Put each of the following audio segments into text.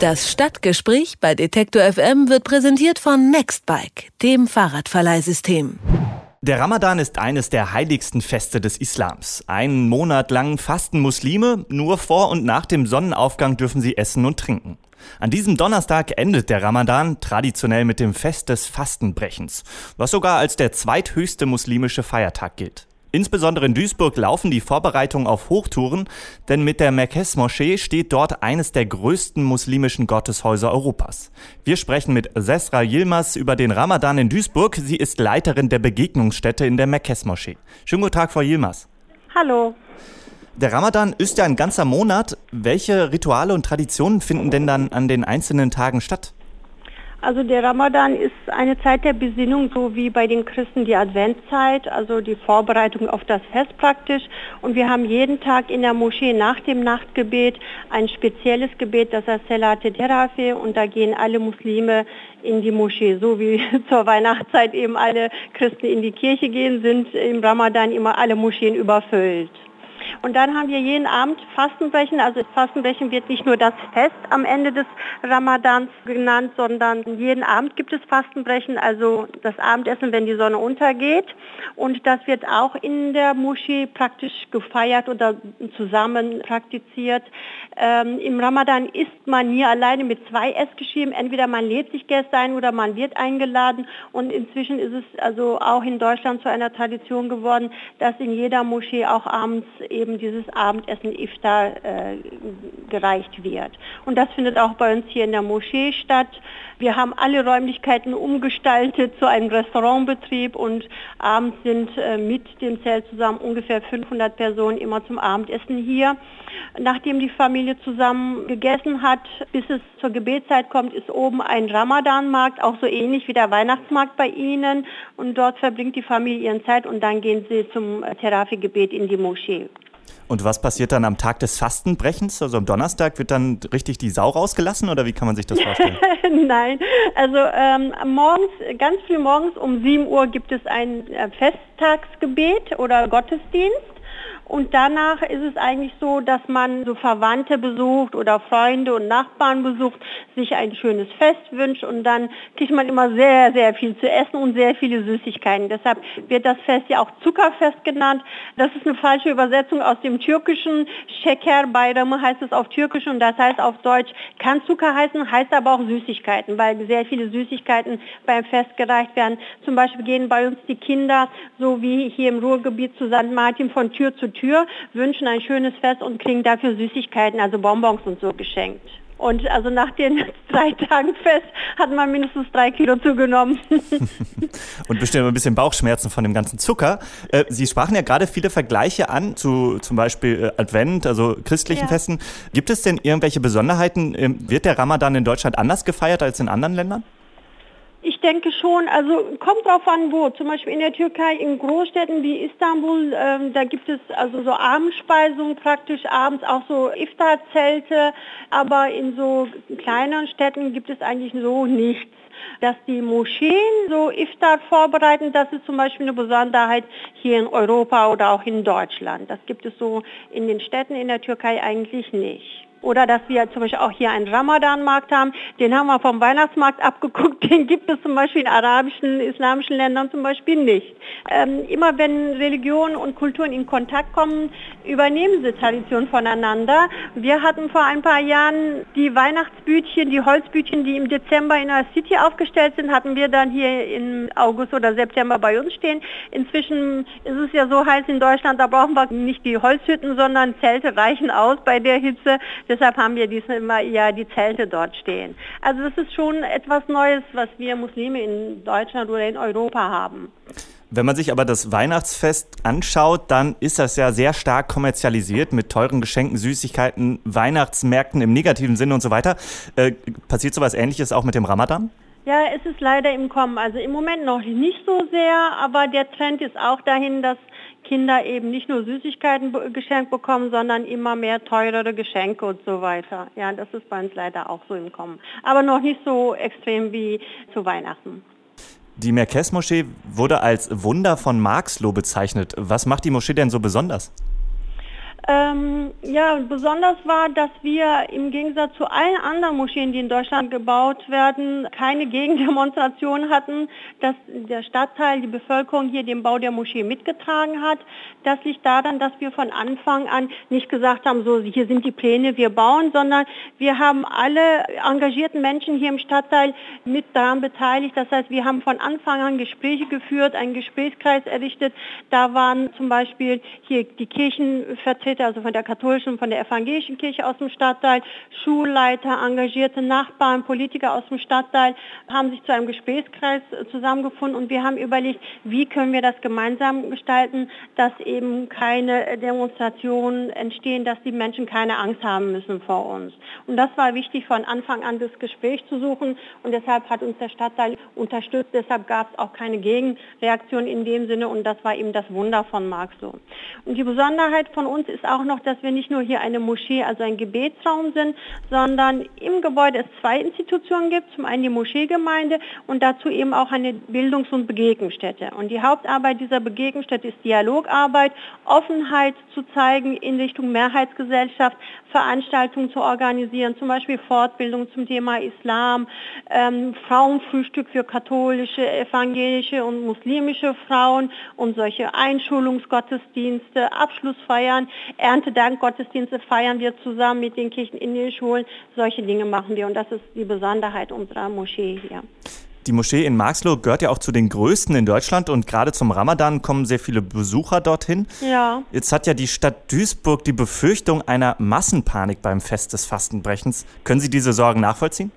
Das Stadtgespräch bei Detektor FM wird präsentiert von Nextbike, dem Fahrradverleihsystem. Der Ramadan ist eines der heiligsten Feste des Islams. Einen Monat lang fasten Muslime, nur vor und nach dem Sonnenaufgang dürfen sie essen und trinken. An diesem Donnerstag endet der Ramadan traditionell mit dem Fest des Fastenbrechens, was sogar als der zweithöchste muslimische Feiertag gilt. Insbesondere in Duisburg laufen die Vorbereitungen auf Hochtouren, denn mit der Merkez-Moschee steht dort eines der größten muslimischen Gotteshäuser Europas. Wir sprechen mit Sesra Yilmaz über den Ramadan in Duisburg. Sie ist Leiterin der Begegnungsstätte in der Merkez-Moschee. Schönen guten Tag, Frau Yilmaz. Hallo. Der Ramadan ist ja ein ganzer Monat. Welche Rituale und Traditionen finden denn dann an den einzelnen Tagen statt? Also der Ramadan ist eine Zeit der Besinnung, so wie bei den Christen die Adventszeit, also die Vorbereitung auf das Fest praktisch. Und wir haben jeden Tag in der Moschee nach dem Nachtgebet ein spezielles Gebet, das heißt Selate Terafi und da gehen alle Muslime in die Moschee, so wie zur Weihnachtszeit eben alle Christen in die Kirche gehen, sind im Ramadan immer alle Moscheen überfüllt. Und dann haben wir jeden Abend Fastenbrechen. Also Fastenbrechen wird nicht nur das Fest am Ende des Ramadans genannt, sondern jeden Abend gibt es Fastenbrechen, also das Abendessen, wenn die Sonne untergeht. Und das wird auch in der Moschee praktisch gefeiert oder zusammen praktiziert. Ähm, Im Ramadan isst man nie alleine mit zwei Essgeschichten. Entweder man lädt sich Gäste ein oder man wird eingeladen. Und inzwischen ist es also auch in Deutschland zu einer Tradition geworden, dass in jeder Moschee auch abends eben dieses Abendessen Iftar äh, gereicht wird. Und das findet auch bei uns hier in der Moschee statt. Wir haben alle Räumlichkeiten umgestaltet zu einem Restaurantbetrieb und abends sind äh, mit dem Zelt zusammen ungefähr 500 Personen immer zum Abendessen hier. Nachdem die Familie zusammen gegessen hat, bis es zur Gebetszeit kommt, ist oben ein Ramadanmarkt, auch so ähnlich wie der Weihnachtsmarkt bei Ihnen. Und dort verbringt die Familie ihren Zeit und dann gehen sie zum Terafi-Gebet in die Moschee. Und was passiert dann am Tag des Fastenbrechens? Also am Donnerstag wird dann richtig die Sau rausgelassen oder wie kann man sich das vorstellen? Nein, also ähm, morgens, ganz früh morgens um 7 Uhr gibt es ein äh, Festtagsgebet oder Gottesdienst. Und danach ist es eigentlich so, dass man so Verwandte besucht oder Freunde und Nachbarn besucht, sich ein schönes Fest wünscht und dann kriegt man immer sehr, sehr viel zu essen und sehr viele Süßigkeiten. Deshalb wird das Fest ja auch Zuckerfest genannt. Das ist eine falsche Übersetzung aus dem Türkischen. Şeker Bayramı heißt es auf Türkisch und das heißt auf Deutsch kann Zucker heißen, heißt aber auch Süßigkeiten, weil sehr viele Süßigkeiten beim Fest gereicht werden. Zum Beispiel gehen bei uns die Kinder, so wie hier im Ruhrgebiet zu St. Martin von Tür zu Tür Tür, wünschen ein schönes Fest und kriegen dafür Süßigkeiten, also Bonbons und so geschenkt. Und also nach den drei Tagen Fest hat man mindestens drei Kilo zugenommen. und bestimmt ein bisschen Bauchschmerzen von dem ganzen Zucker. Äh, Sie sprachen ja gerade viele Vergleiche an zu zum Beispiel äh, Advent, also christlichen ja. Festen. Gibt es denn irgendwelche Besonderheiten? Ähm, wird der Ramadan in Deutschland anders gefeiert als in anderen Ländern? Ich denke schon, also kommt drauf an wo. Zum Beispiel in der Türkei, in Großstädten wie Istanbul, ähm, da gibt es also so Abendspeisungen praktisch abends, auch so Iftar-Zelte, aber in so kleineren Städten gibt es eigentlich so nichts. Dass die Moscheen so Iftar vorbereiten, das ist zum Beispiel eine Besonderheit hier in Europa oder auch in Deutschland. Das gibt es so in den Städten in der Türkei eigentlich nicht. Oder dass wir zum Beispiel auch hier einen Ramadan-Markt haben, den haben wir vom Weihnachtsmarkt abgeguckt, den gibt es zum Beispiel in arabischen, islamischen Ländern zum Beispiel nicht. Ähm, immer wenn Religion und Kulturen in Kontakt kommen, übernehmen sie Tradition voneinander. Wir hatten vor ein paar Jahren die Weihnachtsbütchen, die Holzbütchen, die im Dezember in der City aufgestellt sind, hatten wir dann hier im August oder September bei uns stehen. Inzwischen ist es ja so heiß in Deutschland, da brauchen wir nicht die Holzhütten, sondern Zelte reichen aus bei der Hitze. Deshalb haben wir diesmal ja die Zelte dort stehen. Also das ist schon etwas Neues, was wir Muslime in Deutschland oder in Europa haben. Wenn man sich aber das Weihnachtsfest anschaut, dann ist das ja sehr stark kommerzialisiert mit teuren Geschenken, Süßigkeiten, Weihnachtsmärkten im negativen Sinne und so weiter. Äh, passiert sowas ähnliches auch mit dem Ramadan? Ja, es ist leider im Kommen. Also im Moment noch nicht so sehr, aber der Trend ist auch dahin, dass Kinder eben nicht nur Süßigkeiten geschenkt bekommen, sondern immer mehr teurere Geschenke und so weiter. Ja, das ist bei uns leider auch so im Kommen. Aber noch nicht so extrem wie zu Weihnachten. Die Merkez-Moschee wurde als Wunder von Marxloh bezeichnet. Was macht die Moschee denn so besonders? Ähm, ja, besonders war, dass wir im Gegensatz zu allen anderen Moscheen, die in Deutschland gebaut werden, keine Gegendemonstration hatten, dass der Stadtteil, die Bevölkerung hier den Bau der Moschee mitgetragen hat. Das liegt daran, dass wir von Anfang an nicht gesagt haben, so hier sind die Pläne, wir bauen, sondern wir haben alle engagierten Menschen hier im Stadtteil mit daran beteiligt. Das heißt, wir haben von Anfang an Gespräche geführt, einen Gesprächskreis errichtet. Da waren zum Beispiel hier die Kirchenvertreter, also von der katholischen von der evangelischen Kirche aus dem Stadtteil, Schulleiter, engagierte Nachbarn, Politiker aus dem Stadtteil haben sich zu einem Gesprächskreis zusammengefunden und wir haben überlegt, wie können wir das gemeinsam gestalten, dass eben keine Demonstrationen entstehen, dass die Menschen keine Angst haben müssen vor uns. Und das war wichtig, von Anfang an das Gespräch zu suchen und deshalb hat uns der Stadtteil unterstützt. Deshalb gab es auch keine Gegenreaktion in dem Sinne und das war eben das Wunder von Marxloh. Und die Besonderheit von uns ist auch noch, dass wir nicht nur hier eine Moschee, also ein Gebetsraum sind, sondern im Gebäude es zwei Institutionen gibt. Zum einen die Moscheegemeinde und dazu eben auch eine Bildungs- und Begegnungsstätte. Und die Hauptarbeit dieser Begegnungsstätte ist Dialogarbeit, Offenheit zu zeigen in Richtung Mehrheitsgesellschaft, Veranstaltungen zu organisieren, zum Beispiel Fortbildung zum Thema Islam, ähm, Frauenfrühstück für katholische, evangelische und muslimische Frauen und solche Einschulungsgottesdienste, Abschlussfeiern, Erntedankgottesdienste feiern wir zusammen mit den Kirchen in den Schulen. Solche Dinge machen wir und das ist die Besonderheit unserer Moschee hier. Die Moschee in Marxloh gehört ja auch zu den größten in Deutschland und gerade zum Ramadan kommen sehr viele Besucher dorthin. Ja. Jetzt hat ja die Stadt Duisburg die Befürchtung einer Massenpanik beim Fest des Fastenbrechens. Können Sie diese Sorgen nachvollziehen?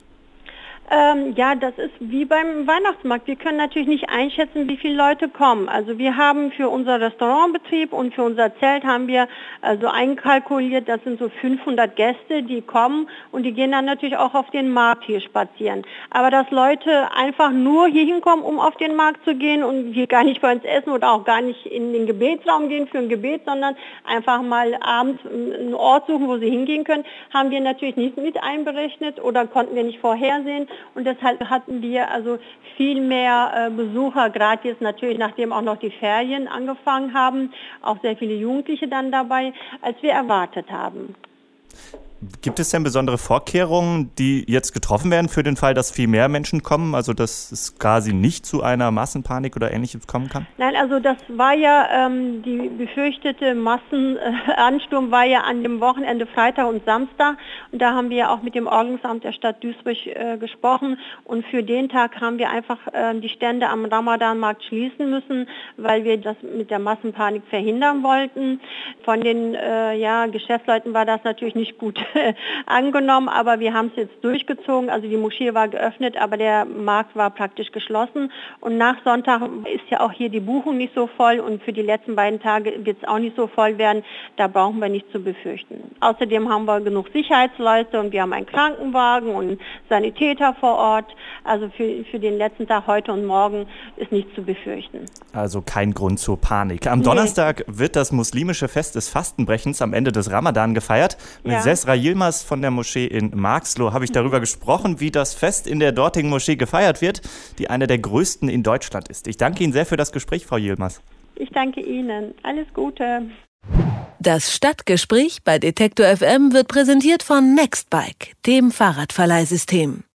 Ähm, ja, das ist wie beim Weihnachtsmarkt. Wir können natürlich nicht einschätzen, wie viele Leute kommen. Also wir haben für unser Restaurantbetrieb und für unser Zelt haben wir also einkalkuliert, das sind so 500 Gäste, die kommen und die gehen dann natürlich auch auf den Markt hier spazieren. Aber dass Leute einfach nur hier hinkommen, um auf den Markt zu gehen und hier gar nicht bei uns essen oder auch gar nicht in den Gebetsraum gehen für ein Gebet, sondern einfach mal abends einen Ort suchen, wo sie hingehen können, haben wir natürlich nicht mit einberechnet oder konnten wir nicht vorhersehen und deshalb hatten wir also viel mehr äh, Besucher, gerade jetzt natürlich, nachdem auch noch die Ferien angefangen haben, auch sehr viele Jugendliche dann dabei, als wir erwartet haben. Gibt es denn besondere Vorkehrungen, die jetzt getroffen werden für den Fall, dass viel mehr Menschen kommen? Also dass es quasi nicht zu einer Massenpanik oder ähnliches kommen kann? Nein, also das war ja ähm, die befürchtete Massenansturm war ja an dem Wochenende Freitag und Samstag. Und da haben wir auch mit dem Ordnungsamt der Stadt Duisburg äh, gesprochen. Und für den Tag haben wir einfach äh, die Stände am Ramadanmarkt schließen müssen, weil wir das mit der Massenpanik verhindern wollten. Von den äh, ja, Geschäftsleuten war das natürlich nicht gut angenommen, aber wir haben es jetzt durchgezogen. Also die Moschee war geöffnet, aber der Markt war praktisch geschlossen. Und nach Sonntag ist ja auch hier die Buchung nicht so voll und für die letzten beiden Tage wird es auch nicht so voll werden. Da brauchen wir nichts zu befürchten. Außerdem haben wir genug Sicherheitsleute und wir haben einen Krankenwagen und Sanitäter vor Ort. Also für, für den letzten Tag heute und morgen ist nichts zu befürchten. Also kein Grund zur Panik. Am nee. Donnerstag wird das muslimische Fest des Fastenbrechens am Ende des Ramadan gefeiert. Mit ja. Sesra Yilmaz von der Moschee in Marxloh habe ich darüber gesprochen, wie das Fest in der dortigen Moschee gefeiert wird, die eine der größten in Deutschland ist. Ich danke Ihnen sehr für das Gespräch, Frau Yilmaz. Ich danke Ihnen. Alles Gute. Das Stadtgespräch bei Detektor FM wird präsentiert von Nextbike, dem Fahrradverleihsystem.